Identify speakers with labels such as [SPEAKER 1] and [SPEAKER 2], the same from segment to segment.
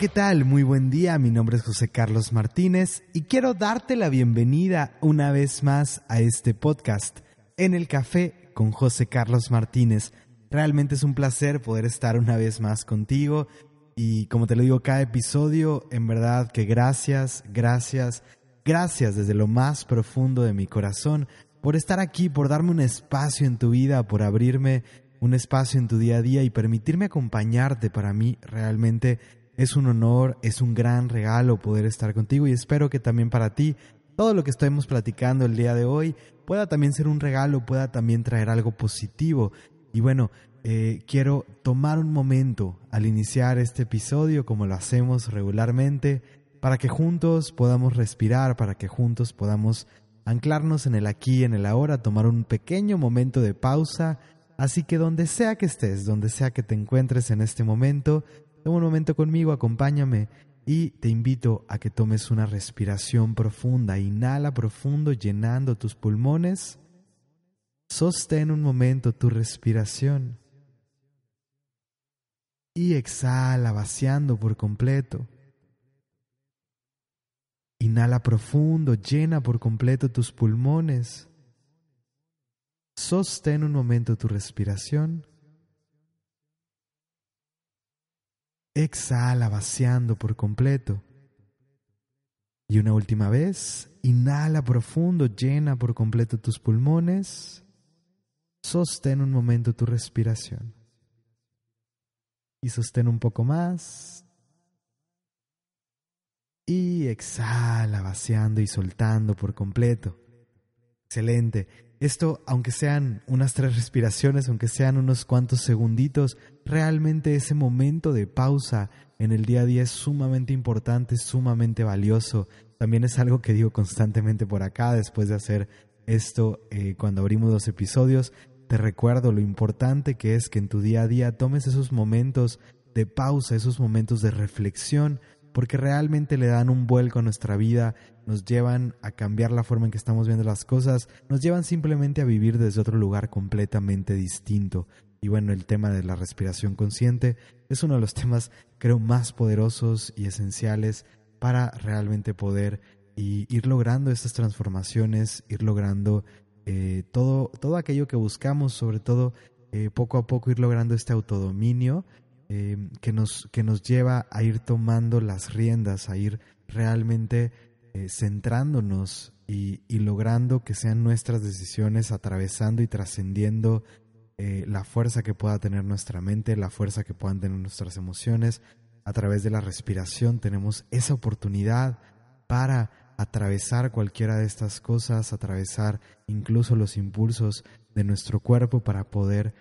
[SPEAKER 1] ¿qué tal? Muy buen día, mi nombre es José Carlos Martínez y quiero darte la bienvenida una vez más a este podcast, En el Café con José Carlos Martínez. Realmente es un placer poder estar una vez más contigo y como te lo digo cada episodio, en verdad que gracias, gracias, gracias desde lo más profundo de mi corazón por estar aquí, por darme un espacio en tu vida, por abrirme un espacio en tu día a día y permitirme acompañarte. Para mí realmente es un honor, es un gran regalo poder estar contigo y espero que también para ti todo lo que estemos platicando el día de hoy pueda también ser un regalo, pueda también traer algo positivo. Y bueno, eh, quiero tomar un momento al iniciar este episodio, como lo hacemos regularmente, para que juntos podamos respirar, para que juntos podamos anclarnos en el aquí, en el ahora, tomar un pequeño momento de pausa. Así que donde sea que estés, donde sea que te encuentres en este momento, toma un momento conmigo, acompáñame y te invito a que tomes una respiración profunda. Inhala profundo llenando tus pulmones. Sostén un momento tu respiración. Y exhala vaciando por completo. Inhala profundo, llena por completo tus pulmones. Sostén un momento tu respiración. Exhala vaciando por completo. Y una última vez, inhala profundo, llena por completo tus pulmones. Sostén un momento tu respiración. Y sostén un poco más y exhala vaciando y soltando por completo. Excelente. Esto, aunque sean unas tres respiraciones, aunque sean unos cuantos segunditos, realmente ese momento de pausa en el día a día es sumamente importante, sumamente valioso. También es algo que digo constantemente por acá después de hacer esto eh, cuando abrimos los episodios. Te recuerdo lo importante que es que en tu día a día tomes esos momentos de pausa, esos momentos de reflexión porque realmente le dan un vuelco a nuestra vida, nos llevan a cambiar la forma en que estamos viendo las cosas, nos llevan simplemente a vivir desde otro lugar completamente distinto. Y bueno, el tema de la respiración consciente es uno de los temas creo más poderosos y esenciales para realmente poder ir logrando estas transformaciones, ir logrando eh, todo, todo aquello que buscamos, sobre todo eh, poco a poco ir logrando este autodominio Em, que, nos, que nos lleva a ir tomando las riendas, a ir realmente eh, centrándonos y, logrando que sean nuestras decisiones atravesando y trascendiendo eh, la fuerza que pueda tener nuestra mente, la fuerza que puedan tener nuestras emociones. A través de la respiración tenemos esa oportunidad para atravesar cualquiera de estas cosas, atravesar incluso los impulsos de nuestro cuerpo para poder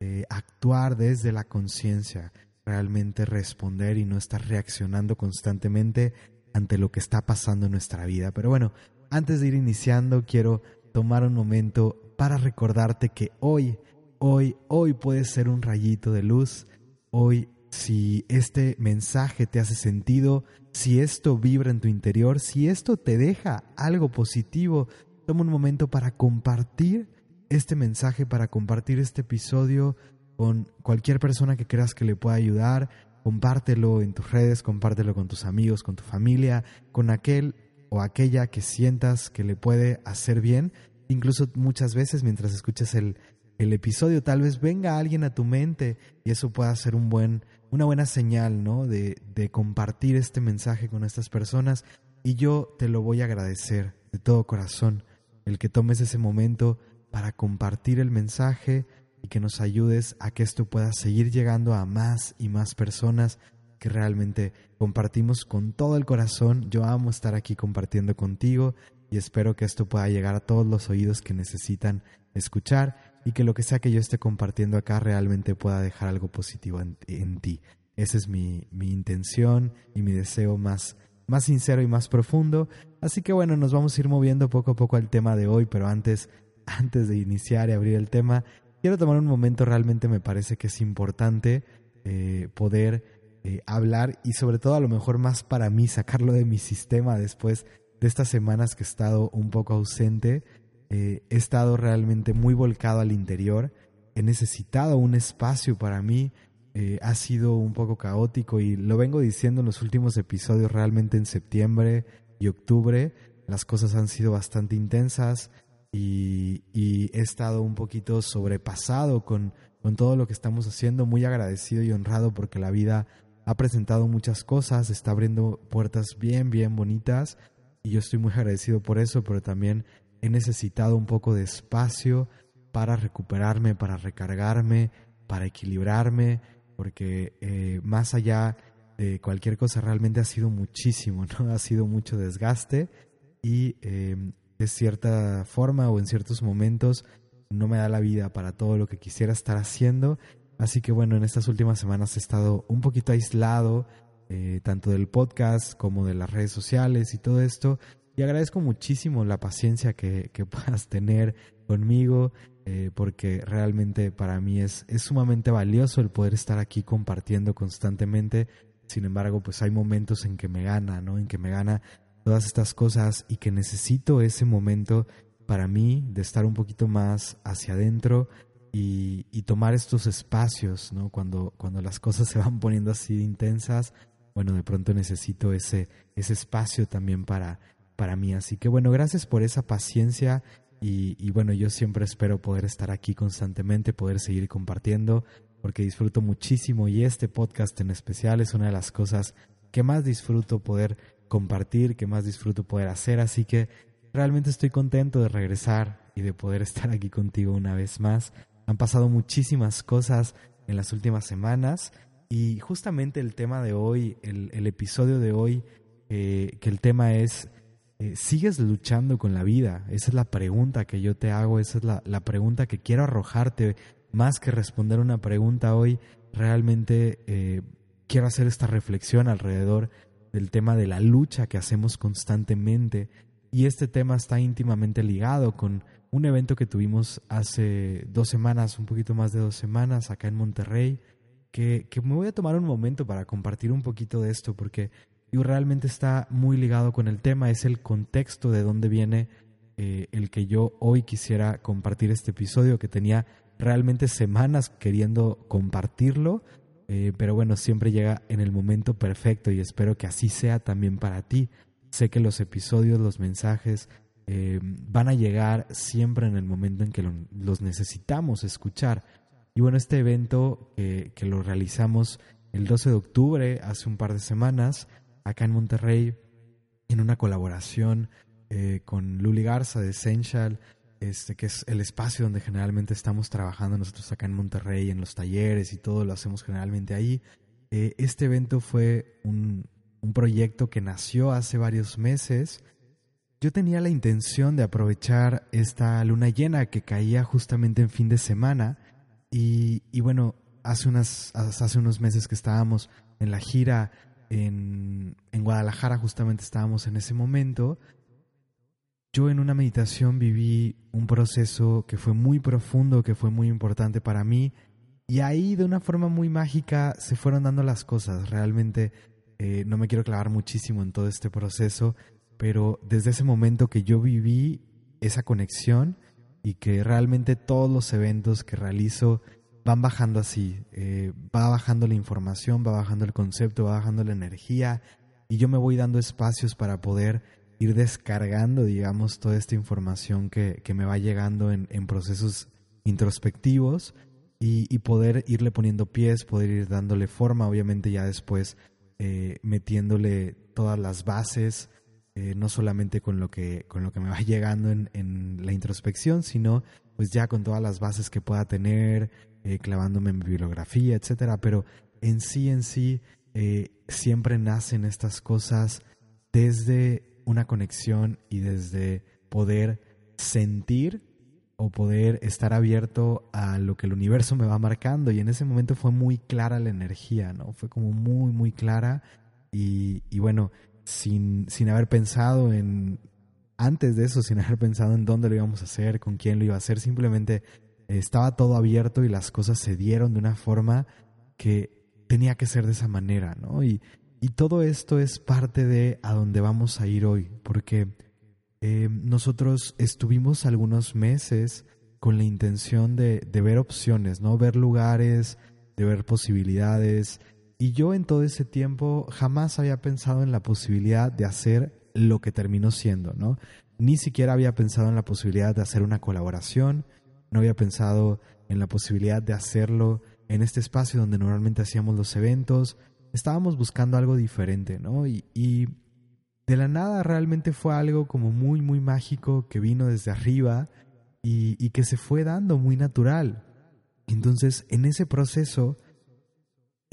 [SPEAKER 1] eh, actuar desde la conciencia, realmente responder y no estar reaccionando constantemente ante lo que está pasando en nuestra vida. Pero bueno, antes de ir iniciando, quiero tomar un momento para recordarte que hoy, hoy, hoy puedes ser un rayito de luz. Hoy, si este mensaje te hace sentido, si esto vibra en tu interior, si esto te deja algo positivo, toma un momento para compartir este mensaje, para compartir este episodio con cualquier persona que creas que le pueda ayudar. Compártelo en tus redes, compártelo con tus amigos, con tu familia, con aquel o aquella que sientas que le puede hacer bien. Incluso muchas veces mientras escuchas el, el episodio, tal vez venga alguien a tu mente y eso pueda ser un buen, una buena señal, ¿no? De, de compartir este mensaje con estas personas. Y yo te lo voy a agradecer de todo corazón, el que tomes ese momento para compartir el mensaje y que nos ayudes a que esto pueda seguir llegando a más y más personas que realmente compartimos con todo el corazón. Yo amo estar aquí compartiendo contigo y espero que esto pueda llegar a todos los oídos que necesitan escuchar y que lo que sea que yo esté compartiendo acá realmente pueda dejar algo positivo en, ti. Esa es mi, mi intención y mi deseo más, más sincero y más profundo. Así que bueno, nos vamos a ir moviendo poco a poco al tema de hoy, pero antes antes de iniciar y abrir el tema, quiero tomar un momento, realmente me parece que es importante eh, poder eh, hablar y sobre todo a lo mejor más para mí, sacarlo de mi sistema después de estas semanas que he estado un poco ausente. Eh, he estado realmente muy volcado al interior, he necesitado un espacio para mí, eh, ha sido un poco caótico y lo vengo diciendo en los últimos episodios, realmente en septiembre y octubre. Las cosas han sido bastante intensas y, he estado un poquito sobrepasado con, con todo lo que estamos haciendo, muy agradecido y honrado porque la vida ha presentado muchas cosas, está abriendo puertas bien, bien bonitas. Y yo estoy muy agradecido por eso, pero también he necesitado un poco de espacio para recuperarme, para recargarme, para equilibrarme, porque eh, más allá de cualquier cosa realmente ha sido muchísimo, ¿no? Ha sido mucho desgaste y em, de cierta forma o en ciertos momentos no me da la vida para todo lo que quisiera estar haciendo. Así que bueno, en estas últimas semanas he estado un poquito aislado, eh, tanto del podcast como de las redes sociales y todo esto. Y agradezco muchísimo la paciencia que, puedas tener conmigo, eh, porque realmente para mí es, es sumamente valioso el poder estar aquí compartiendo constantemente. Sin embargo, pues hay momentos en que me gana, ¿no? En que me gana todas estas cosas y que necesito ese momento para mí de estar un poquito más hacia adentro y, tomar estos espacios, ¿no? Cuando, cuando las cosas se van poniendo así intensas, bueno, de pronto necesito ese, ese espacio también para, para mí. Así que bueno, gracias por esa paciencia y, bueno, yo siempre espero poder estar aquí constantemente, poder seguir compartiendo, porque disfruto muchísimo y este podcast en especial es una de las cosas que más disfruto poder compartir, que más disfruto poder hacer. Así que realmente estoy contento de regresar y de poder estar aquí contigo una vez más. Han pasado muchísimas cosas en las últimas semanas y justamente el tema de hoy, el, episodio de hoy, eh, que el tema es, ¿sigues luchando con la vida? Esa es la pregunta que yo te hago, esa es la, la pregunta que quiero arrojarte. Más que responder una pregunta hoy, realmente eh, quiero hacer esta reflexión alrededor del tema de la lucha que hacemos constantemente. Y este tema está íntimamente ligado con un evento que tuvimos hace dos semanas, un poquito más de dos semanas, acá en Monterrey, que, me voy a tomar un momento para compartir un poquito de esto, porque realmente está muy ligado con el tema, es el contexto de dónde viene eh, el que yo hoy quisiera compartir este episodio, que tenía realmente semanas queriendo compartirlo, eh, pero bueno, siempre llega en el momento perfecto y espero que así sea también para ti. Sé que los episodios, los mensajes eh, van a llegar siempre en el momento en que los necesitamos escuchar. Y bueno, este evento que lo realizamos el 12 de octubre, hace un par de semanas, acá en Monterrey, en una colaboración eh, con Luli Garza de Essential, este, que es el espacio donde generalmente estamos trabajando nosotros acá en Monterrey, en los talleres y todo lo hacemos generalmente ahí. Eh, este evento fue un, un proyecto que nació hace varios meses. Yo tenía la intención de aprovechar esta luna llena que caía justamente en fin de semana y, y bueno, hace, unas, hace unos meses que estábamos en la gira en, en Guadalajara, justamente estábamos en ese momento, yo en una meditación viví un proceso que fue muy profundo, que fue muy importante para mí, y ahí de una forma muy mágica se fueron dando las cosas. Realmente eh, no me quiero clavar muchísimo en todo este proceso, pero desde ese momento que yo viví esa conexión y que realmente todos los eventos que realizo van bajando así, eh, va bajando la información, va bajando el concepto, va bajando la energía y yo me voy dando espacios para poder ir descargando, digamos, toda esta información que, me va llegando en, procesos introspectivos y, poder irle poniendo pies, poder ir dándole forma, obviamente ya después eh, metiéndole todas las bases, eh, no solamente con lo, que, con lo que me va llegando en, la introspección, sino pues ya con todas las bases que pueda tener, eh, clavándome en bibliografía, etcétera, pero en sí, en sí, siempre nacen estas cosas desde una conexión y desde poder sentir o poder estar abierto a lo que el universo me va marcando. Y en ese momento fue muy clara la energía, ¿no? Fue como muy, muy clara. Y, bueno, sin, sin haber pensado en, antes de eso, sin haber pensado en dónde lo íbamos a hacer, con quién lo iba a hacer, simplemente estaba todo abierto y las cosas se dieron de una forma que tenía que ser de esa manera, ¿no? Y, y todo esto es parte de a dónde vamos a ir hoy, porque eh, nosotros estuvimos algunos meses con la intención de, ver opciones, ¿no? Ver lugares, de ver posibilidades. Y yo en todo ese tiempo jamás había pensado en la posibilidad de hacer lo que terminó siendo, ¿no? Ni siquiera había pensado en la posibilidad de hacer una colaboración, no había pensado en la posibilidad de hacerlo en este espacio donde normalmente hacíamos los eventos. Estábamos buscando algo diferente, ¿no? Y, y de la nada realmente fue algo como muy, muy mágico que vino desde arriba y, y que se fue dando muy natural. Entonces, en ese proceso,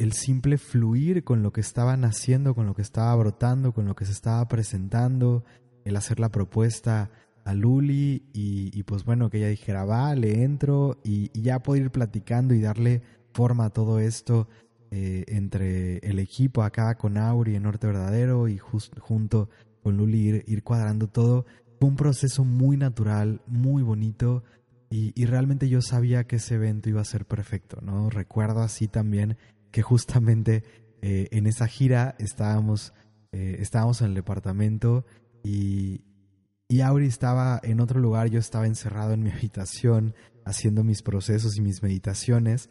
[SPEAKER 1] el simple fluir con lo que estaba naciendo, con lo que estaba brotando, con lo que se estaba presentando, el hacer la propuesta a Luli y, pues bueno, que ella dijera, va, le entro y, ya puedo ir platicando y darle forma a todo esto eh, entre el equipo acá con Auri en Norte Verdadero y junto con Luli ir, ir, cuadrando todo. Fue un proceso muy natural, muy bonito y, y realmente yo sabía que ese evento iba a ser perfecto, ¿no? Recuerdo así también que justamente eh, en esa gira estábamos, eh, estábamos en el departamento y, y Auri estaba en otro lugar, yo estaba encerrado en mi habitación haciendo mis procesos y mis meditaciones.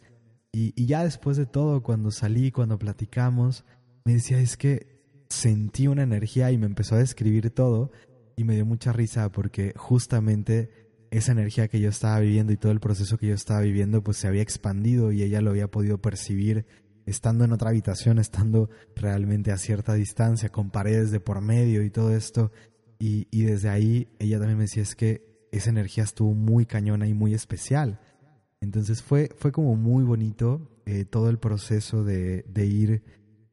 [SPEAKER 1] Y, y, ya después de todo, cuando salí, cuando platicamos, me decía, es que sentí una energía y me empezó a describir todo y me dio mucha risa porque justamente esa energía que yo estaba viviendo y todo el proceso que yo estaba viviendo pues se había expandido y ella lo había podido percibir estando en otra habitación, estando realmente a cierta distancia, con paredes de por medio y todo esto. Y, y desde ahí ella también me decía, es que esa energía estuvo muy cañona y muy especial. Entonces fue, fue como muy bonito eh, todo el proceso de, de ir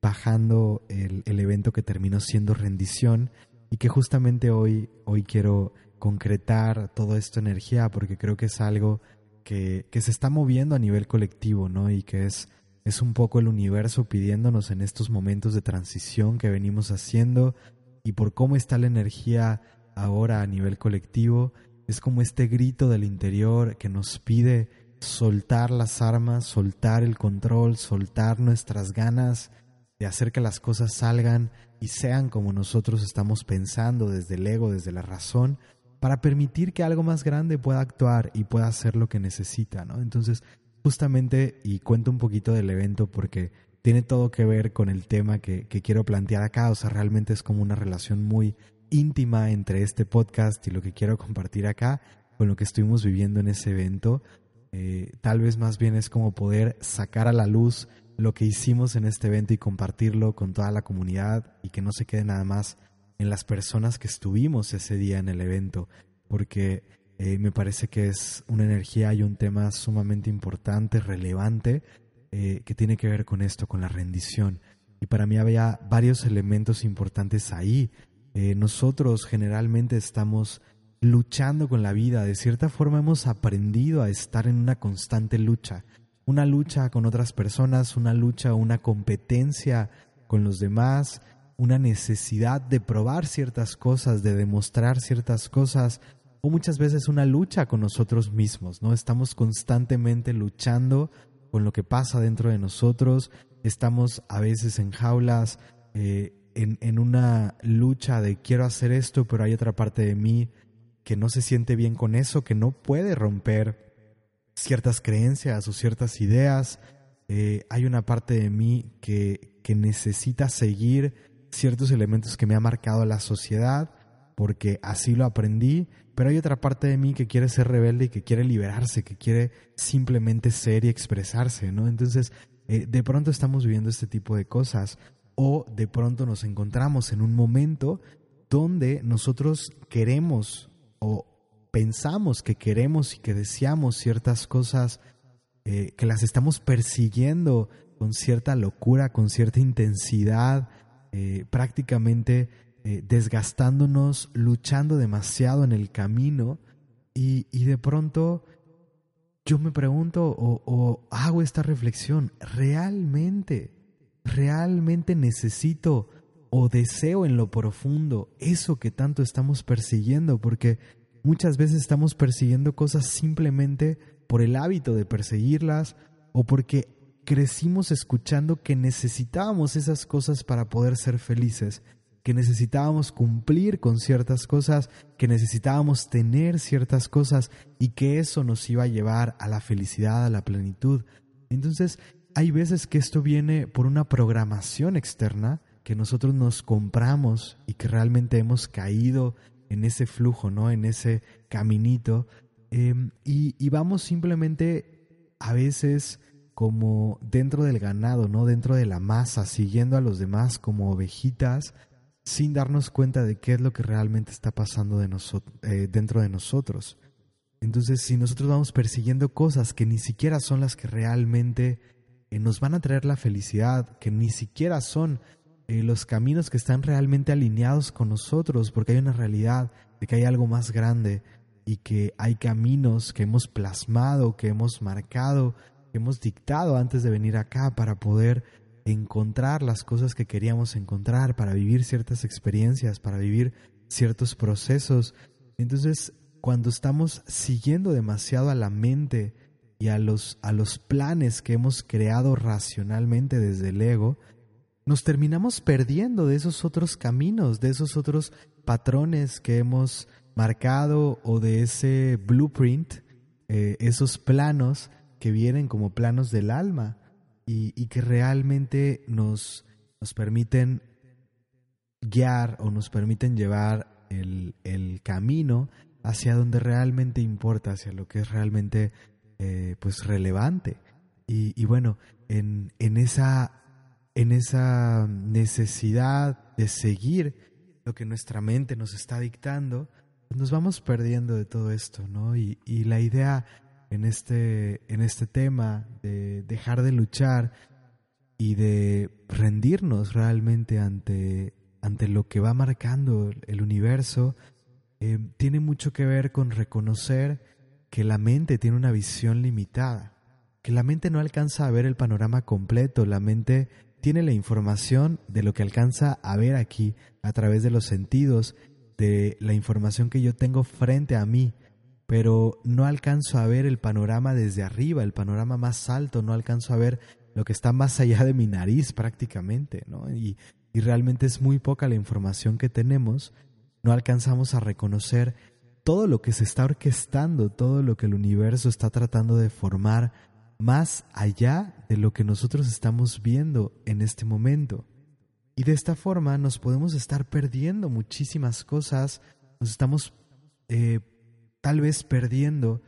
[SPEAKER 1] bajando el, el, evento que terminó siendo rendición y que justamente hoy, hoy quiero concretar toda esta energía porque creo que es algo que, que se está moviendo a nivel colectivo, ¿no? Y que es es un poco el universo pidiéndonos en estos momentos de transición que venimos haciendo y por cómo está la energía ahora a nivel colectivo, es como este grito del interior que nos pide soltar las armas, soltar el control, soltar nuestras ganas de hacer que las cosas salgan y sean como nosotros estamos pensando desde el ego, desde la razón, para permitir que algo más grande pueda actuar y pueda hacer lo que necesita, ¿no? Entonces, justamente, y cuento un poquito del evento porque tiene todo que ver con el tema que, quiero plantear acá, o sea, realmente es como una relación muy íntima entre este podcast y lo que quiero compartir acá con lo que estuvimos viviendo en ese evento. Eh, tal vez más bien es como poder sacar a la luz lo que hicimos en este evento y compartirlo con toda la comunidad y que no se quede nada más en las personas que estuvimos ese día en el evento, porque eh, me parece que es una energía y un tema sumamente importante, relevante, eh, que tiene que ver con esto, con la rendición. Y para mí había varios elementos importantes ahí. Eh, nosotros generalmente estamos luchando con la vida, de cierta forma hemos aprendido a estar en una constante lucha, una lucha con otras personas, una lucha, una competencia con los demás, una necesidad de probar ciertas cosas, de demostrar ciertas cosas, o muchas veces una lucha con nosotros mismos, ¿no? Estamos constantemente luchando con lo que pasa dentro de nosotros, estamos a veces en jaulas, eh, en, en una lucha de quiero hacer esto, pero hay otra parte de mí que no se siente bien con eso, que no puede romper ciertas creencias o ciertas ideas. Eh, hay una parte de mí que, que necesita seguir ciertos elementos que me ha marcado la sociedad, porque así lo aprendí pero hay otra parte de mí que quiere ser rebelde y que quiere liberarse, que quiere simplemente ser y expresarse, ¿no? Entonces, eh, de pronto estamos viviendo este tipo de cosas o de pronto nos encontramos en un momento donde nosotros queremos o pensamos que queremos y que deseamos ciertas cosas eh, que las estamos persiguiendo con cierta locura, con cierta intensidad, eh, prácticamente eh, desgastándonos, luchando demasiado en el camino y, de pronto yo me pregunto o, o hago esta reflexión, ¿realmente, realmente necesito o deseo en lo profundo eso que tanto estamos persiguiendo? Porque muchas veces estamos persiguiendo cosas simplemente por el hábito de perseguirlas o porque crecimos escuchando que necesitábamos esas cosas para poder ser felices que necesitábamos cumplir con ciertas cosas, que necesitábamos tener ciertas cosas y que eso nos iba a llevar a la felicidad, a la plenitud. Entonces, hay veces que esto viene por una programación externa que nosotros nos compramos y que realmente hemos caído en ese flujo, ¿no? En ese caminito. Em, y, y, vamos simplemente a veces como dentro del ganado, ¿no? Dentro de la masa, siguiendo a los demás como ovejitas, sin darnos cuenta de qué es lo que realmente está pasando eh, dentro de nosotros. Entonces, si nosotros vamos persiguiendo cosas que ni siquiera son las que realmente eh, nos van a traer la felicidad, que ni siquiera son eh, los caminos que están realmente alineados con nosotros, porque hay una realidad de que hay algo más grande y que hay caminos que hemos plasmado, que hemos marcado, que hemos dictado antes de venir acá para poder encontrar las cosas que queríamos encontrar, para vivir ciertas experiencias, para vivir ciertos procesos. Entonces, cuando estamos siguiendo demasiado a la mente y a los, a los planes que hemos creado racionalmente desde el ego, nos terminamos perdiendo de esos otros caminos, de esos otros patrones que hemos marcado o de ese blueprint, eh, esos planos que vienen como planos del alma y, que realmente nos, nos, permiten guiar o nos permiten llevar el, el, camino hacia donde realmente importa, hacia lo que es realmente eh, pues relevante. Y, y bueno, en, en, esa, en esa necesidad de seguir lo que nuestra mente nos está dictando, nos vamos perdiendo de todo esto, ¿no? Y, y la idea en este, en este tema de dejar de luchar y de rendirnos realmente ante, ante lo que va marcando el universo, eh, tiene mucho que ver con reconocer que la mente tiene una visión limitada, que la mente no alcanza a ver el panorama completo, la mente tiene la información de lo que alcanza a ver aquí a través de los sentidos de la información que yo tengo frente a mí, pero no alcanzo a ver el panorama desde arriba, el panorama más alto, no alcanzo a ver lo que está más allá de mi nariz prácticamente, ¿no? Y, y realmente es muy poca la información que tenemos, no alcanzamos a reconocer todo lo que se está orquestando, todo lo que el universo está tratando de formar más allá de lo que nosotros estamos viendo en este momento. Y de esta forma nos podemos estar perdiendo muchísimas cosas, nos estamos eh, tal vez perdiendo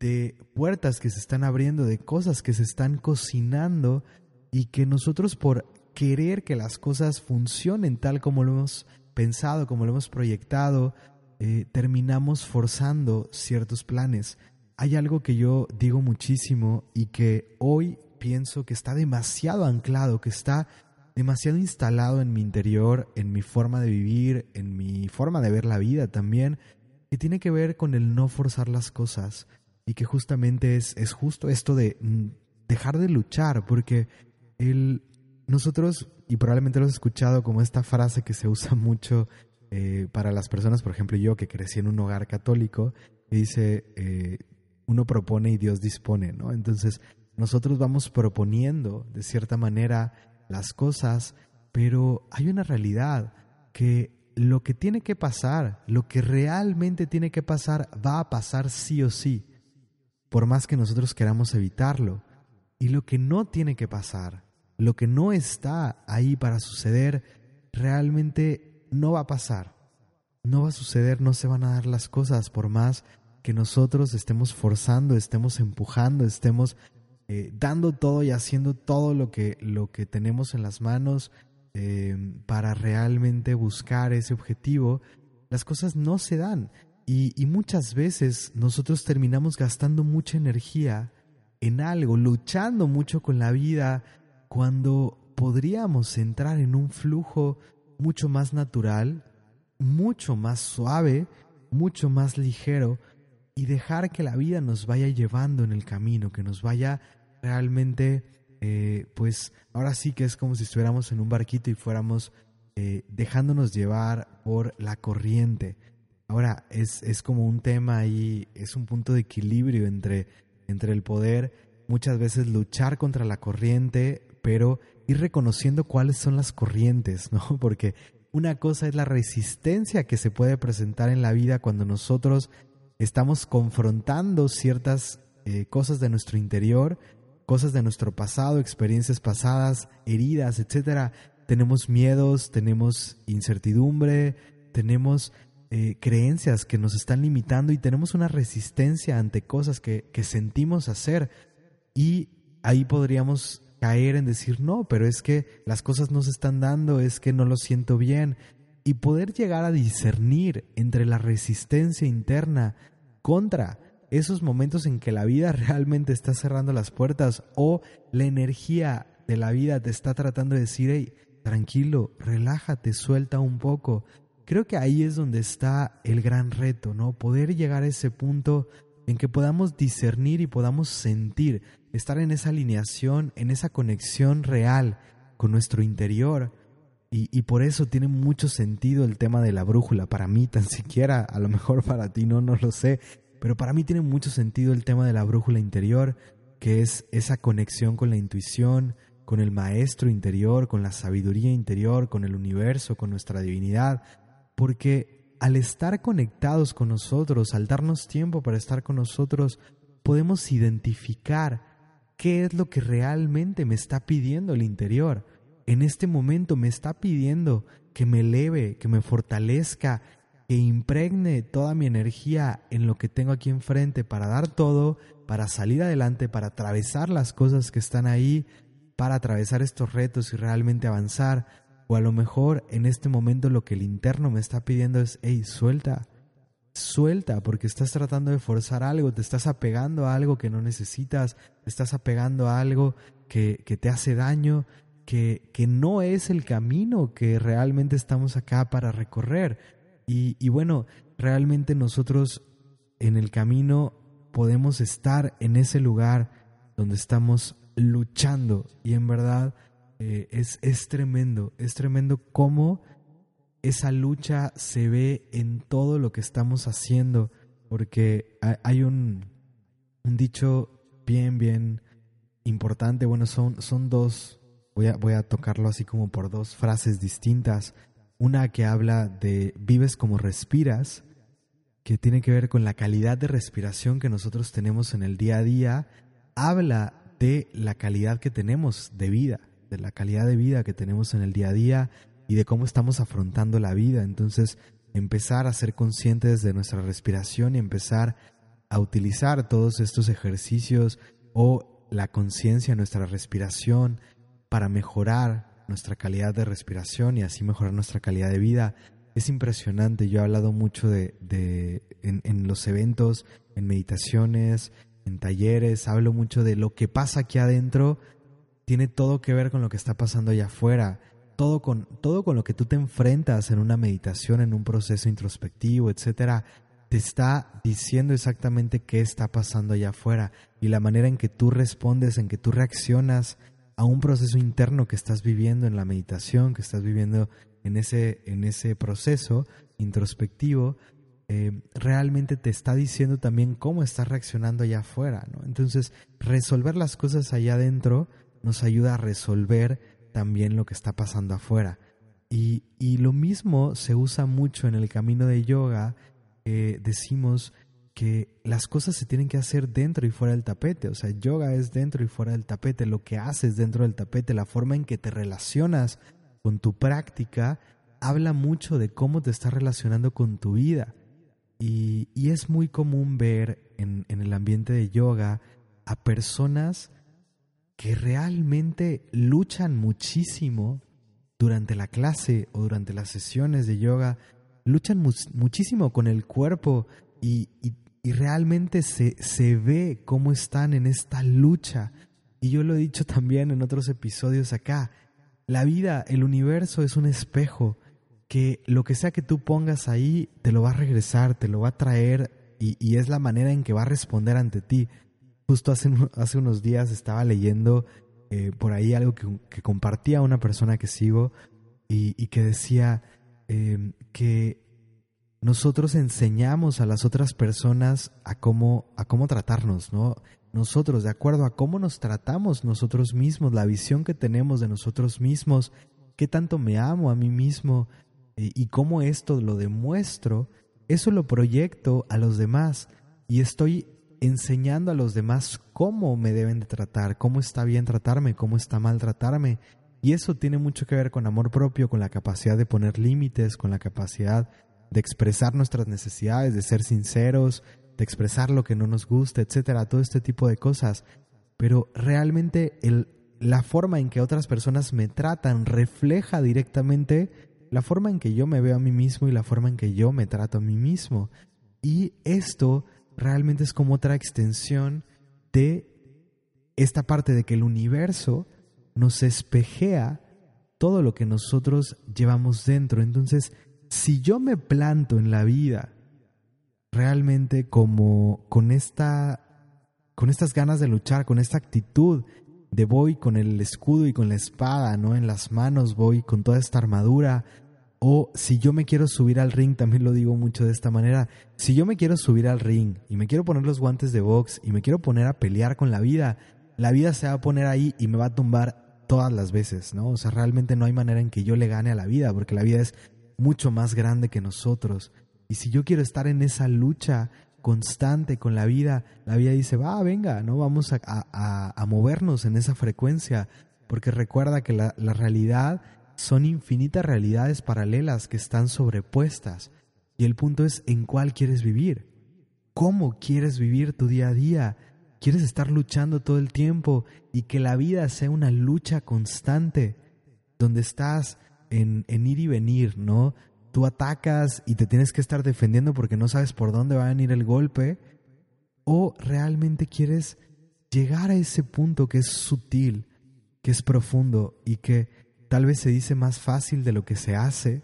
[SPEAKER 1] de puertas que se están abriendo, de cosas que se están cocinando y que nosotros por querer que las cosas funcionen tal como lo hemos pensado, como lo hemos proyectado, eh, terminamos forzando ciertos planes. Hay algo que yo digo muchísimo y que hoy pienso que está demasiado anclado, que está demasiado instalado en mi interior, en mi forma de vivir, en mi forma de ver la vida también, tiene que ver con el no forzar las cosas y que justamente es, es justo esto de mm, dejar de luchar, porque el, nosotros, y probablemente lo has escuchado como esta frase que se usa mucho eh, para las personas, por ejemplo yo que crecí en un hogar católico, dice, eh, uno propone y Dios dispone, ¿no? Entonces nosotros vamos proponiendo de cierta manera las cosas, pero hay una realidad que lo que tiene que pasar, lo que realmente tiene que pasar, va a pasar sí o sí, por más que nosotros queramos evitarlo. Y lo que no tiene que pasar, lo que no está ahí para suceder, realmente no va a pasar. No va a suceder, no se van a dar las cosas, por más que nosotros estemos forzando, estemos empujando, estemos eh, dando todo y haciendo todo lo que, lo que tenemos en las manos eh, para realmente buscar ese objetivo, las cosas no se dan. Y muchas veces nosotros terminamos gastando mucha energía en algo, luchando mucho con la vida, cuando podríamos entrar en un flujo mucho más natural, mucho más suave, mucho más ligero, y dejar que la vida nos vaya llevando en el camino, que nos vaya realmente, eh, pues ahora sí que es como si estuviéramos en un barquito y fuéramos eh, dejándonos llevar por la corriente. Ahora, es, es como un tema ahí, es un punto de equilibrio entre, entre el poder muchas veces luchar contra la corriente, pero ir reconociendo cuáles son las corrientes, ¿no? Porque una cosa es la resistencia que se puede presentar en la vida cuando nosotros estamos confrontando ciertas eh, cosas de nuestro interior cosas de nuestro pasado, experiencias pasadas, heridas, etcétera. Tenemos miedos, tenemos incertidumbre, tenemos eh, creencias que nos están limitando y tenemos una resistencia ante cosas que, que sentimos hacer. Y ahí podríamos caer en decir, no, pero es que las cosas no se están dando, es que no lo siento bien. Y poder llegar a discernir entre la resistencia interna contra esos momentos en que la vida realmente está cerrando las puertas o la energía de la vida te está tratando de decir, hey, tranquilo, relájate, suelta un poco. Creo que ahí es donde está el gran reto, ¿no? Poder llegar a ese punto en que podamos discernir y podamos sentir, estar en esa alineación, en esa conexión real con nuestro interior. Y, y, por eso tiene mucho sentido el tema de la brújula. Para mí, tan siquiera, a lo mejor para ti no, no lo sé. Pero para mí tiene mucho sentido el tema de la brújula interior, que es esa conexión con la intuición, con el maestro interior, con la sabiduría interior, con el universo, con nuestra divinidad. Porque al estar conectados con nosotros, al darnos tiempo para estar con nosotros, podemos identificar qué es lo que realmente me está pidiendo el interior. En este momento me está pidiendo que me eleve, que me fortalezca, que impregne toda mi energía en lo que tengo aquí enfrente para dar todo, para salir adelante, para atravesar las cosas que están ahí, para atravesar estos retos y realmente avanzar. O a lo mejor en este momento lo que el interno me está pidiendo es, hey, suelta, suelta, porque estás tratando de forzar algo, te estás apegando a algo que no necesitas, te estás apegando a algo que, que te hace daño, que, que no es el camino que realmente estamos acá para recorrer. Y, bueno, realmente nosotros en el camino podemos estar en ese lugar donde estamos luchando y en verdad eh, es, es tremendo, es tremendo cómo esa lucha se ve en todo lo que estamos haciendo, porque hay un, un dicho bien, bien importante, bueno, son, son dos, voy a, voy a tocarlo así como por dos frases distintas, una que habla de vives como respiras, que tiene que ver con la calidad de respiración que nosotros tenemos en el día a día, habla de la calidad que tenemos de vida, de la calidad de vida que tenemos en el día a día y de cómo estamos afrontando la vida. Entonces, empezar a ser conscientes de nuestra respiración y empezar a utilizar todos estos ejercicios o la conciencia nuestra respiración para mejorar nuestra calidad de respiración y así mejorar nuestra calidad de vida. Es impresionante, yo he hablado mucho de, de en, en los eventos, en meditaciones, en talleres, hablo mucho de lo que pasa aquí adentro, tiene todo que ver con lo que está pasando allá afuera, todo con, todo con lo que tú te enfrentas en una meditación, en un proceso introspectivo, etcétera, te está diciendo exactamente qué está pasando allá afuera. Y la manera en que tú respondes, en que tú reaccionas a un proceso interno que estás viviendo en la meditación, que estás viviendo en ese, en ese proceso introspectivo, eh, realmente te está diciendo también cómo estás reaccionando allá afuera. Entonces, resolver las cosas allá adentro nos ayuda a resolver también lo que está pasando afuera. Y, y lo mismo se usa mucho en el camino de yoga. decimos que las cosas se tienen que hacer dentro y fuera del tapete. O sea, yoga es dentro y fuera del tapete. Lo que haces dentro del tapete, la forma en que te relacionas con tu práctica, habla mucho de cómo te estás relacionando con tu vida. Y, es muy común ver en, en el ambiente de yoga a personas que realmente luchan muchísimo durante la clase o durante las sesiones de yoga, luchan muchísimo con el cuerpo y, y, y realmente se, se ve cómo están en esta lucha. Y yo lo he dicho también en otros episodios acá. La vida, el universo es un espejo que lo que sea que tú pongas ahí te lo va a regresar, te lo va a traer y, es la manera en que va a responder ante ti. Justo hace, hace unos días estaba leyendo eh, por ahí algo que, compartía una persona que sigo y, y que decía eh, que nosotros enseñamos a las otras personas a cómo, a cómo tratarnos, ¿no? Nosotros, de acuerdo a cómo nos tratamos nosotros mismos, la visión que tenemos de nosotros mismos, qué tanto me amo a mí mismo y, cómo esto lo demuestro, eso lo proyecto a los demás y estoy enseñando a los demás cómo me deben de tratar, cómo está bien tratarme, cómo está mal tratarme. Y eso tiene mucho que ver con amor propio, con la capacidad de poner límites, con la capacidad de expresar nuestras necesidades, de ser sinceros, de expresar lo que no nos gusta, etcétera, todo este tipo de cosas. Pero realmente la forma en que otras personas me tratan refleja directamente la forma en que yo me veo a mí mismo y la forma en que yo me trato a mí mismo. Y esto realmente es como otra extensión de esta parte de que el universo nos espejea todo lo que nosotros llevamos dentro. Entonces, si yo me planto en la vida realmente como con esta con estas ganas de luchar, con esta actitud de voy con el escudo y con la espada, ¿no? En las manos voy con toda esta armadura. O si yo me quiero subir al ring, también lo digo mucho de esta manera, si yo me quiero subir al ring y me quiero poner los guantes de box y me quiero poner a pelear con la vida, la vida se va a poner ahí y me va a tumbar todas las veces, ¿no? O sea, realmente no hay manera en que yo le gane a la vida, porque la vida es mucho más grande que nosotros. Y si yo quiero estar en esa lucha constante con la vida, la vida dice, va, venga, ¿no? Vamos a, a, movernos en esa frecuencia, porque recuerda que la, la realidad son infinitas realidades paralelas que están sobrepuestas. Y el punto es en cuál quieres vivir. ¿Cómo quieres vivir tu día a día? ¿Quieres estar luchando todo el tiempo y que la vida sea una lucha constante donde estás en, ir y venir, ¿no? Tú atacas y te tienes que estar defendiendo porque no sabes por dónde va a venir el golpe, o realmente quieres llegar a ese punto que es sutil, que es profundo y que tal vez se dice más fácil de lo que se hace,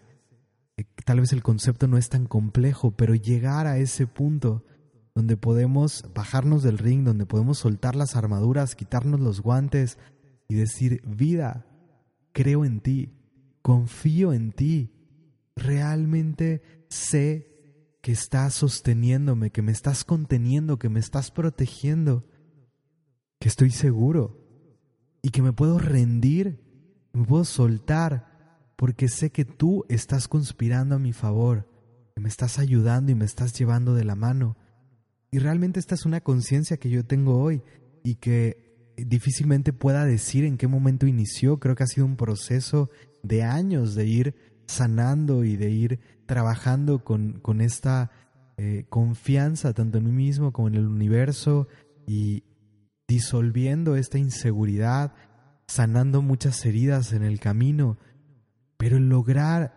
[SPEAKER 1] eh, tal vez el concepto no es tan complejo, pero llegar a ese punto donde podemos bajarnos del ring, donde podemos soltar las armaduras, quitarnos los guantes y decir, vida, creo en ti, confío en ti, realmente sé que estás sosteniéndome, que me estás conteniendo, que me estás protegiendo, que estoy seguro y que me puedo rendir, me puedo soltar, porque sé que tú estás conspirando a mi favor, que me estás ayudando y me estás llevando de la mano. Y realmente esta es una conciencia que yo tengo hoy y que difícilmente pueda decir en qué momento inició. Creo que ha sido un proceso de años de ir sanando y de ir trabajando con, con esta eh, confianza tanto en mí mismo como en el universo y disolviendo esta inseguridad, sanando muchas heridas en el camino, pero el lograr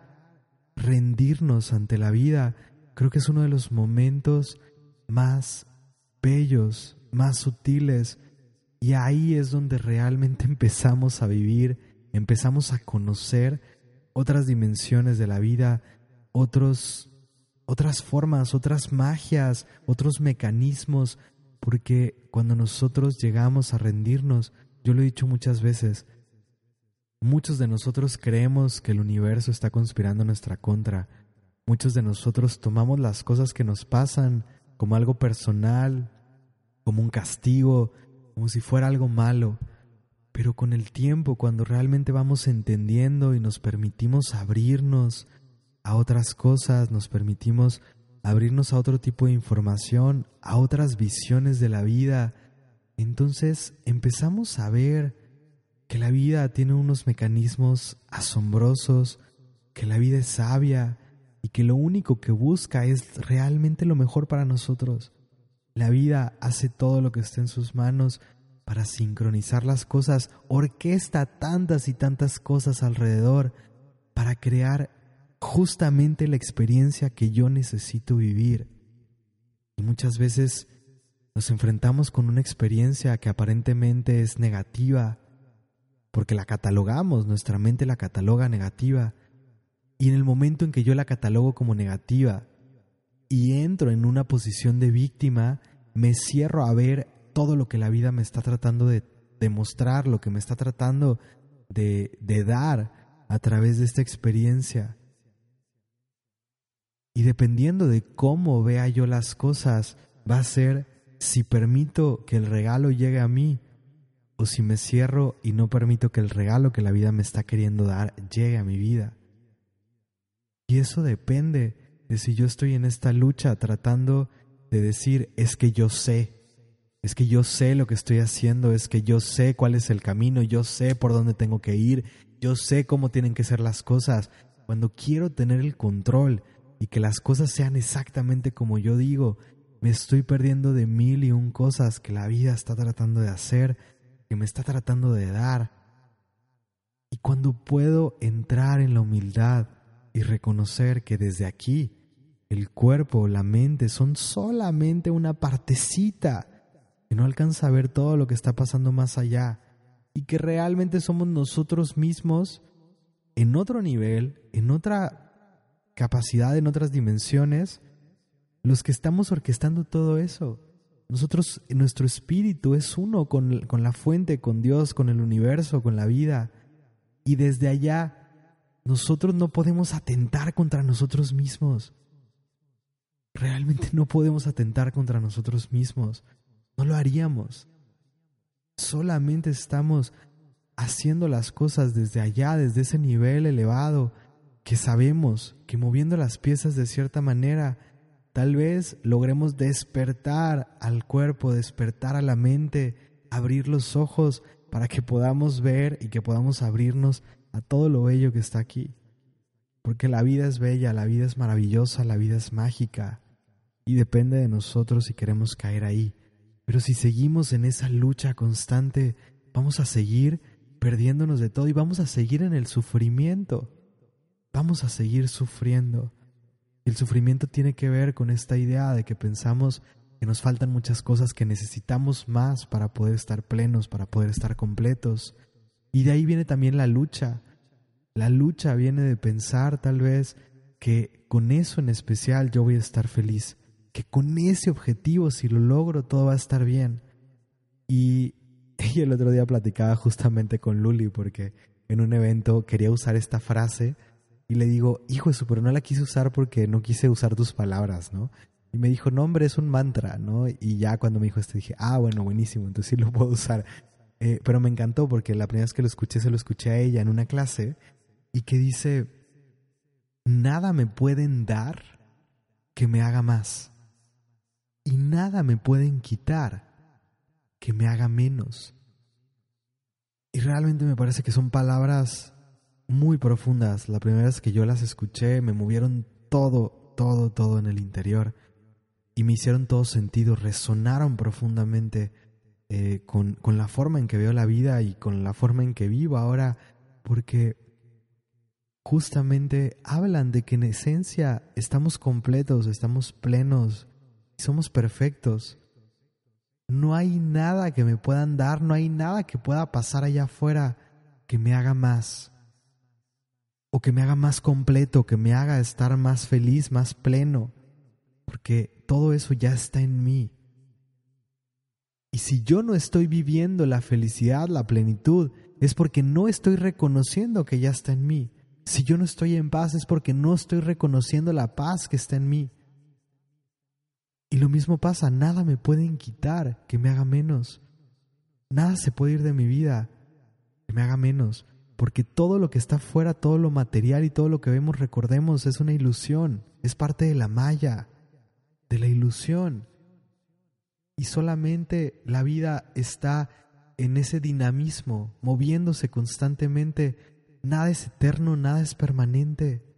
[SPEAKER 1] rendirnos ante la vida creo que es uno de los momentos más bellos, más sutiles, y ahí es donde realmente empezamos a vivir empezamos a conocer otras dimensiones de la vida, otros, otras formas, otras magias, otros mecanismos, porque cuando nosotros llegamos a rendirnos, yo lo he dicho muchas veces, muchos de nosotros creemos que el universo está conspirando en nuestra contra, muchos de nosotros tomamos las cosas que nos pasan como algo personal, como un castigo, como si fuera algo malo, pero con el tiempo, cuando realmente vamos entendiendo y nos permitimos abrirnos a otras cosas, nos permitimos abrirnos a otro tipo de información, a otras visiones de la vida, entonces empezamos a ver que la vida tiene unos mecanismos asombrosos, que la vida es sabia y que lo único que busca es realmente lo mejor para nosotros. La vida hace todo lo que esté en sus manos para sincronizar las cosas, orquesta tantas y tantas cosas alrededor para crear justamente la experiencia que yo necesito vivir. Y muchas veces nos enfrentamos con una experiencia que aparentemente es negativa, porque la catalogamos, nuestra mente la cataloga negativa, y en el momento en que yo la catalogo como negativa y entro en una posición de víctima, me cierro a ver todo lo que la vida me está tratando de demostrar, lo que me está tratando de, de dar a través de esta experiencia. Y dependiendo de cómo vea yo las cosas, va a ser si permito que el regalo llegue a mí o si me cierro y no permito que el regalo que la vida me está queriendo dar llegue a mi vida. Y eso depende de si yo estoy en esta lucha tratando de decir es que yo sé, es que yo sé lo que estoy haciendo, es que yo sé cuál es el camino, yo sé por dónde tengo que ir, yo sé cómo tienen que ser las cosas. Cuando quiero tener el control y que las cosas sean exactamente como yo digo, me estoy perdiendo de mil y un cosas que la vida está tratando de hacer, que me está tratando de dar. Y cuando puedo entrar en la humildad y reconocer que desde aquí el cuerpo, la mente son solamente una partecita que no alcanza a ver todo lo que está pasando más allá y que realmente somos nosotros mismos en otro nivel, en otra capacidad, en otras dimensiones, los que estamos orquestando todo eso. Nosotros, nuestro espíritu es uno con, con, la fuente, con Dios, con el universo, con la vida. Y desde allá, nosotros no podemos atentar contra nosotros mismos. Realmente no podemos atentar contra nosotros mismos. No lo haríamos. Solamente estamos haciendo las cosas desde allá, desde ese nivel elevado, que sabemos que moviendo las piezas de cierta manera, Tal vez logremos despertar al cuerpo, despertar a la mente, abrir los ojos para que podamos ver y que podamos abrirnos a todo lo bello que está aquí. Porque la vida es bella, la vida es maravillosa, la vida es mágica y depende de nosotros si queremos caer ahí. Pero si seguimos en esa lucha constante, vamos a seguir perdiéndonos de todo y vamos a seguir en el sufrimiento. Vamos a seguir sufriendo. El sufrimiento tiene que ver con esta idea de que pensamos que nos faltan muchas cosas, que necesitamos más para poder estar plenos, para poder estar completos. Y de ahí viene también la lucha. La lucha viene de pensar tal vez que con eso en especial yo voy a estar feliz, que con ese objetivo si lo logro todo va a estar bien. Y, y el otro día platicaba justamente con Luli porque en un evento quería usar esta frase y le digo, hijo eso, pero no la quise usar porque no quise usar tus palabras, ¿no? Y me dijo, no, hombre, es un mantra, ¿no? Y ya cuando me dijo esto dije, ah, bueno, buenísimo, entonces sí lo puedo usar. Eh, pero me encantó porque la primera vez que lo escuché se lo escuché a ella en una clase y que dice, nada me pueden dar que me haga más. Y nada me pueden quitar que me haga menos. Y realmente me parece que son palabras muy profundas. La primera vez que yo las escuché me movieron todo, todo, todo en el interior y me hicieron todo sentido, resonaron profundamente eh, con, con la forma en que veo la vida y con la forma en que vivo ahora, porque justamente hablan de que en esencia estamos completos, estamos plenos, somos perfectos. No hay nada que me puedan dar, no hay nada que pueda pasar allá afuera que me haga más, o que me haga más completo, que me haga estar más feliz, más pleno, porque todo eso ya está en mí. Y si yo no estoy viviendo la felicidad, la plenitud, es porque no estoy reconociendo que ya está en mí. Si yo no estoy en paz es porque no estoy reconociendo la paz que está en mí. Y lo mismo pasa, nada me pueden quitar que me haga menos. Nada se puede ir de mi vida que me haga menos. Porque todo lo que está fuera, todo lo material y todo lo que vemos, recordemos, es una ilusión, es parte de la malla, de la ilusión. Y solamente la vida está en ese dinamismo, moviéndose constantemente. Nada es eterno, nada es permanente.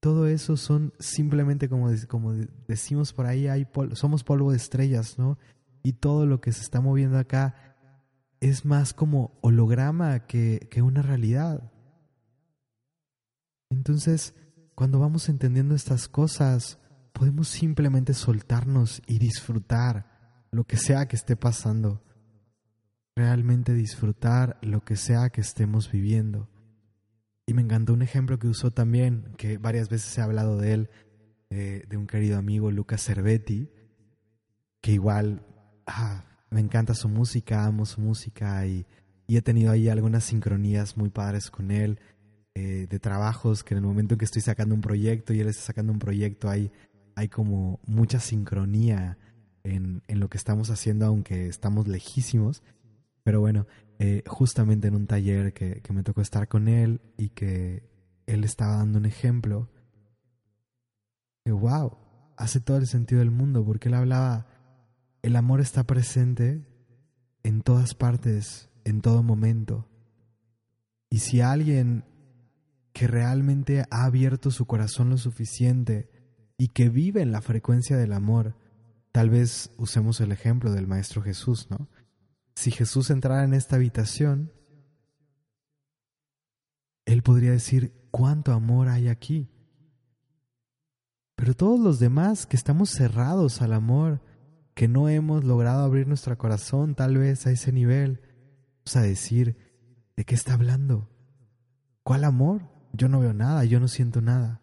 [SPEAKER 1] Todo eso son simplemente como, como decimos por ahí, hay somos polvo de estrellas, ¿no? Y todo lo que se está moviendo acá es más como holograma que, que una realidad. Entonces, cuando vamos entendiendo estas cosas, podemos simplemente soltarnos y disfrutar lo que sea que esté pasando. Realmente disfrutar lo que sea que estemos viviendo. Y me encantó un ejemplo que usó también, que varias veces he hablado de él, de un querido amigo, Lucas Cervetti, que igual, ah, me encanta su música, amo su música y, he tenido ahí algunas sincronías muy padres con él, eh, de trabajos que en el momento en que estoy sacando un proyecto y él está sacando un proyecto hay, hay como mucha sincronía en, en lo que estamos haciendo, aunque estamos lejísimos. Pero bueno, eh, justamente en un taller que, que me tocó estar con él y que él estaba dando un ejemplo, que wow, hace todo el sentido del mundo porque él hablaba el amor está presente en todas partes, en todo momento. Y si alguien que realmente ha abierto su corazón lo suficiente y que vive en la frecuencia del amor, tal vez usemos el ejemplo del Maestro Jesús, ¿no? Si Jesús entrara en esta habitación, él podría decir, ¿cuánto amor hay aquí? Pero todos los demás que estamos cerrados al amor, que no hemos logrado abrir nuestro corazón tal vez a ese nivel, vamos a decir, ¿de qué está hablando? ¿Cuál amor? Yo no veo nada, yo no siento nada.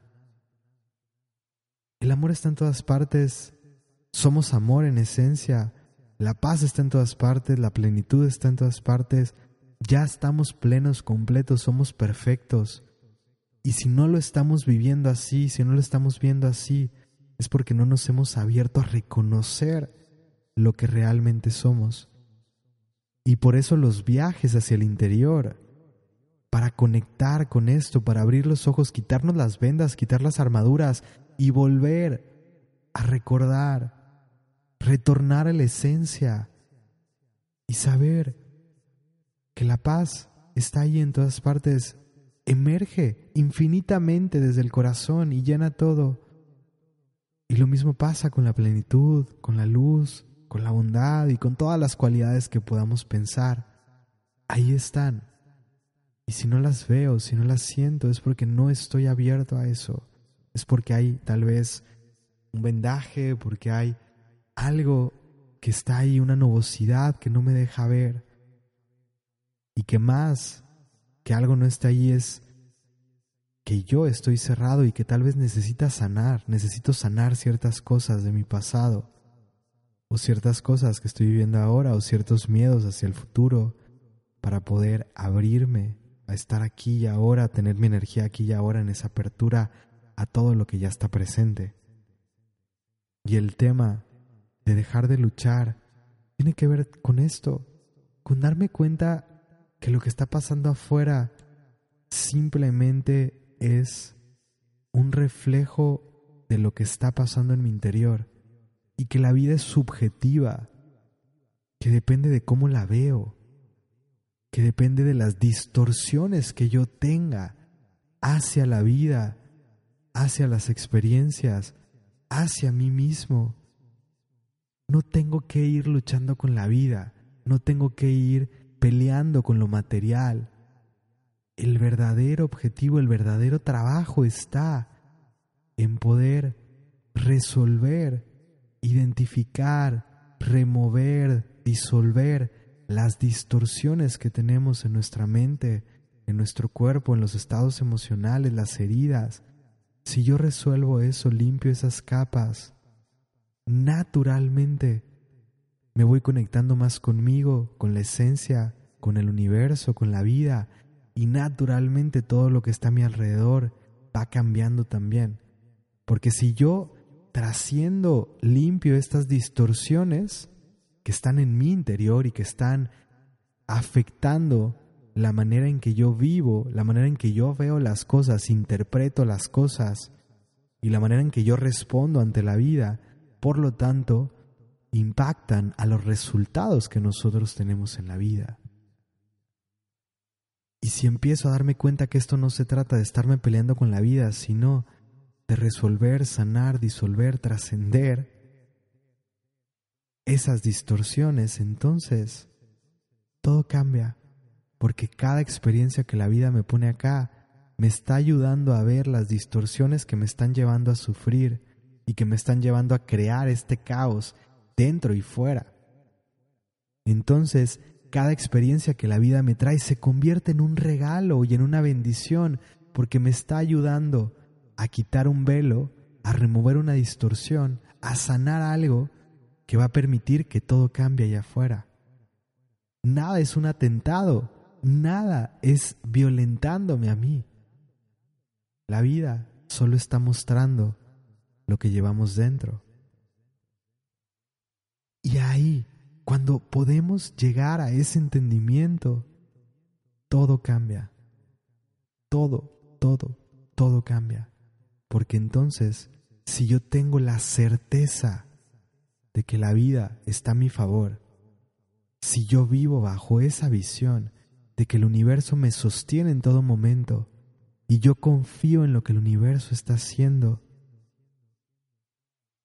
[SPEAKER 1] El amor está en todas partes, somos amor en esencia, la paz está en todas partes, la plenitud está en todas partes, ya estamos plenos, completos, somos perfectos. Y si no lo estamos viviendo así, si no lo estamos viendo así, es porque no nos hemos abierto a reconocer lo que realmente somos. Y por eso los viajes hacia el interior, para conectar con esto, para abrir los ojos, quitarnos las vendas, quitar las armaduras y volver a recordar, retornar a la esencia y saber que la paz está ahí en todas partes, emerge infinitamente desde el corazón y llena todo. Y lo mismo pasa con la plenitud, con la luz, con la bondad y con todas las cualidades que podamos pensar. Ahí están. Y si no las veo, si no las siento, es porque no estoy abierto a eso. Es porque hay tal vez un vendaje, porque hay algo que está ahí, una nubosidad que no me deja ver y que más que algo no está ahí es que yo estoy cerrado y que tal vez necesita sanar, necesito sanar ciertas cosas de mi pasado o ciertas cosas que estoy viviendo ahora o ciertos miedos hacia el futuro para poder abrirme a estar aquí y ahora, a tener mi energía aquí y ahora en esa apertura a todo lo que ya está presente. Y el tema de dejar de luchar tiene que ver con esto, con darme cuenta que lo que está pasando afuera simplemente es un reflejo de lo que está pasando en mi interior y que la vida es subjetiva, que depende de cómo la veo, que depende de las distorsiones que yo tenga hacia la vida, hacia las experiencias, hacia mí mismo. No tengo que ir luchando con la vida, no tengo que ir peleando con lo material. El verdadero objetivo, el verdadero trabajo está en poder resolver, identificar, remover, disolver las distorsiones que tenemos en nuestra mente, en nuestro cuerpo, en los estados emocionales, las heridas. Si yo resuelvo eso, limpio esas capas, naturalmente me voy conectando más conmigo, con la esencia, con el universo, con la vida, y naturalmente todo lo que está a mi alrededor va cambiando también. Porque si yo trasciendo limpio estas distorsiones que están en mi interior y que están afectando la manera en que yo vivo, la manera en que yo veo las cosas, interpreto las cosas y la manera en que yo respondo ante la vida, por lo tanto, impactan a los resultados que nosotros tenemos en la vida. Y si empiezo a darme cuenta que esto no se trata de estarme peleando con la vida, sino de resolver, sanar, disolver, trascender esas distorsiones, entonces todo cambia, porque cada experiencia que la vida me pone acá me está ayudando a ver las distorsiones que me están llevando a sufrir y que me están llevando a crear este caos dentro y fuera. Entonces, cada experiencia que la vida me trae se convierte en un regalo y en una bendición porque me está ayudando a quitar un velo, a remover una distorsión, a sanar algo que va a permitir que todo cambie allá afuera. Nada es un atentado, nada es violentándome a mí. La vida solo está mostrando lo que llevamos dentro. Y ahí, cuando podemos llegar a ese entendimiento, todo cambia. Todo, todo, todo cambia. Porque entonces, si yo tengo la certeza de que la vida está a mi favor, si yo vivo bajo esa visión de que el universo me sostiene en todo momento y yo confío en lo que el universo está haciendo,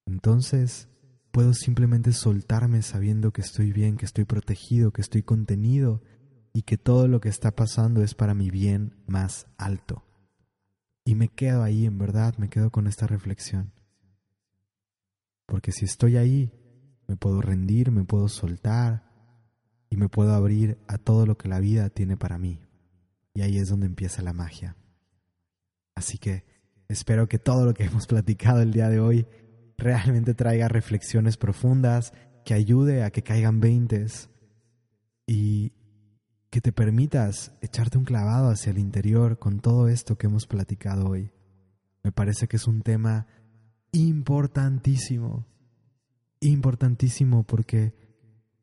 [SPEAKER 1] entonces puedo simplemente soltarme sabiendo que estoy bien, que estoy protegido, que estoy contenido y que todo lo que está pasando es para mi bien más alto. Y me quedo ahí, en verdad, me quedo con esta reflexión. Porque si estoy ahí, me puedo rendir, me puedo soltar y me puedo abrir a todo lo que la vida tiene para mí. Y ahí es donde empieza la magia. Así que espero que todo lo que hemos platicado el día de hoy realmente traiga reflexiones profundas, que ayude a que caigan veintes y que te permitas echarte un clavado hacia el interior con todo esto que hemos platicado hoy. Me parece que es un tema importantísimo, importantísimo porque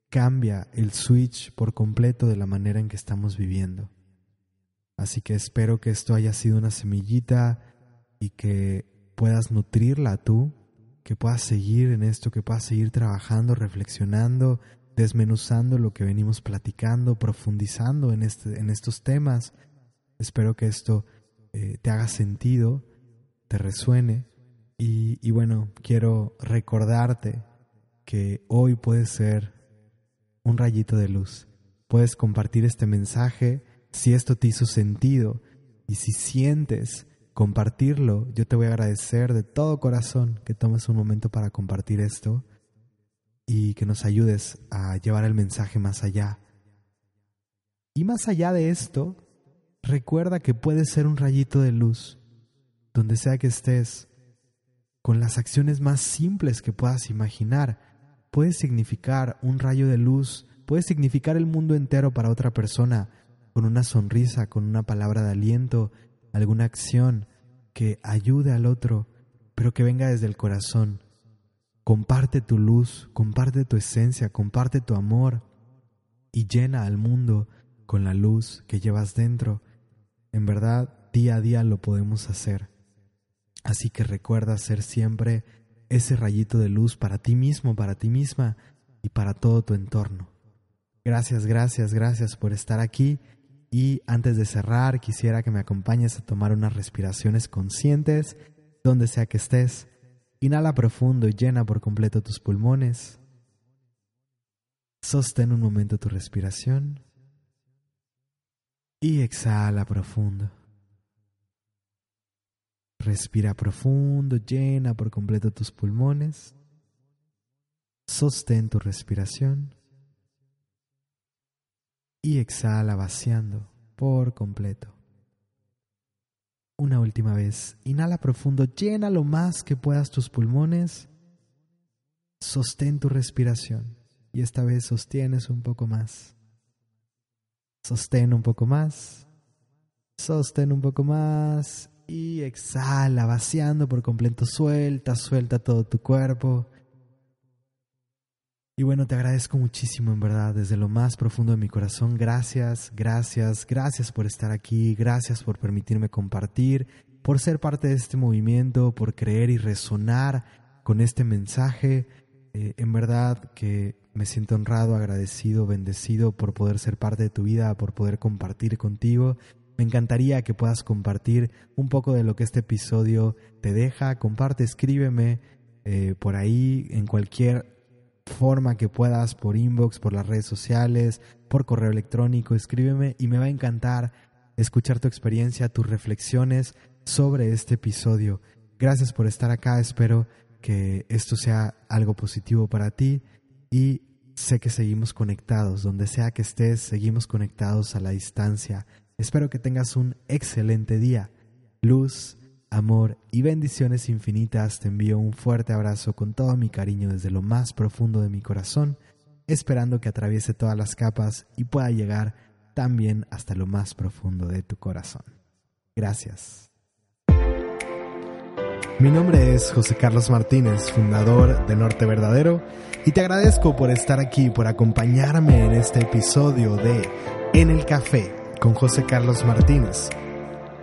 [SPEAKER 1] cambia el switch por completo de la manera en que estamos viviendo. Así que espero que esto haya sido una semillita y que puedas nutrirla tú que puedas seguir en esto, que puedas seguir trabajando, reflexionando, desmenuzando lo que venimos platicando, profundizando en, este, en estos temas. Espero que esto eh, te haga sentido, te resuene y, y bueno, quiero recordarte que hoy puedes ser un rayito de luz. Puedes compartir este mensaje si esto te hizo sentido y si sientes compartirlo. Yo te voy a agradecer de todo corazón que tomes un momento para compartir esto y que nos ayudes a llevar el mensaje más allá. Y más allá de esto, recuerda que puedes ser un rayito de luz, donde sea que estés, con las acciones más simples que puedas imaginar. Puedes significar un rayo de luz, puedes significar el mundo entero para otra persona, con una sonrisa, con una palabra de aliento, alguna acción que ayude al otro, pero que venga desde el corazón. Comparte tu luz, comparte tu esencia, comparte tu amor y llena al mundo con la luz que llevas dentro. En verdad, día a día lo podemos hacer. Así que recuerda ser siempre ese rayito de luz para ti mismo, para ti misma y para todo tu entorno. Gracias, gracias, gracias por estar aquí y antes de cerrar, quisiera que me acompañes a tomar unas respiraciones conscientes, donde sea que estés. Inhala profundo y llena por completo tus pulmones. Sostén un momento tu respiración. Y exhala profundo. Respira profundo, llena por completo tus pulmones. Sostén tu respiración y exhala vaciando por completo. Una última vez, inhala profundo, llena lo más que puedas tus pulmones, sostén tu respiración y esta vez sostienes un poco más. Sostén un poco más, sostén un poco más y exhala vaciando por completo, suelta, suelta todo tu cuerpo y bueno, te agradezco muchísimo, en verdad, desde lo más profundo de mi corazón. Gracias, gracias, gracias por estar aquí, gracias por permitirme compartir, por ser parte de este movimiento, por creer y resonar con este mensaje. Eh, en verdad que me siento honrado, agradecido, bendecido por poder ser parte de tu vida, por poder compartir contigo. Me encantaría que puedas compartir un poco de lo que este episodio te deja. Comparte, escríbeme eh, por ahí en cualquier forma que puedas, por inbox, por las redes sociales, por correo electrónico, escríbeme y me va a encantar escuchar tu experiencia, tus reflexiones sobre este episodio. Gracias por estar acá, espero que esto sea algo positivo para ti y sé que seguimos conectados, donde sea que estés, seguimos conectados a la distancia. Espero que tengas un excelente día. Luz, amor y bendiciones infinitas, te envío un fuerte abrazo con todo mi cariño desde lo más profundo de mi corazón, esperando que atraviese todas las capas y pueda llegar también hasta lo más profundo de tu corazón. Gracias. Mi nombre es José Carlos Martínez, fundador de Norte Verdadero, y te agradezco por estar aquí, por acompañarme en este episodio de En el Café con José Carlos Martínez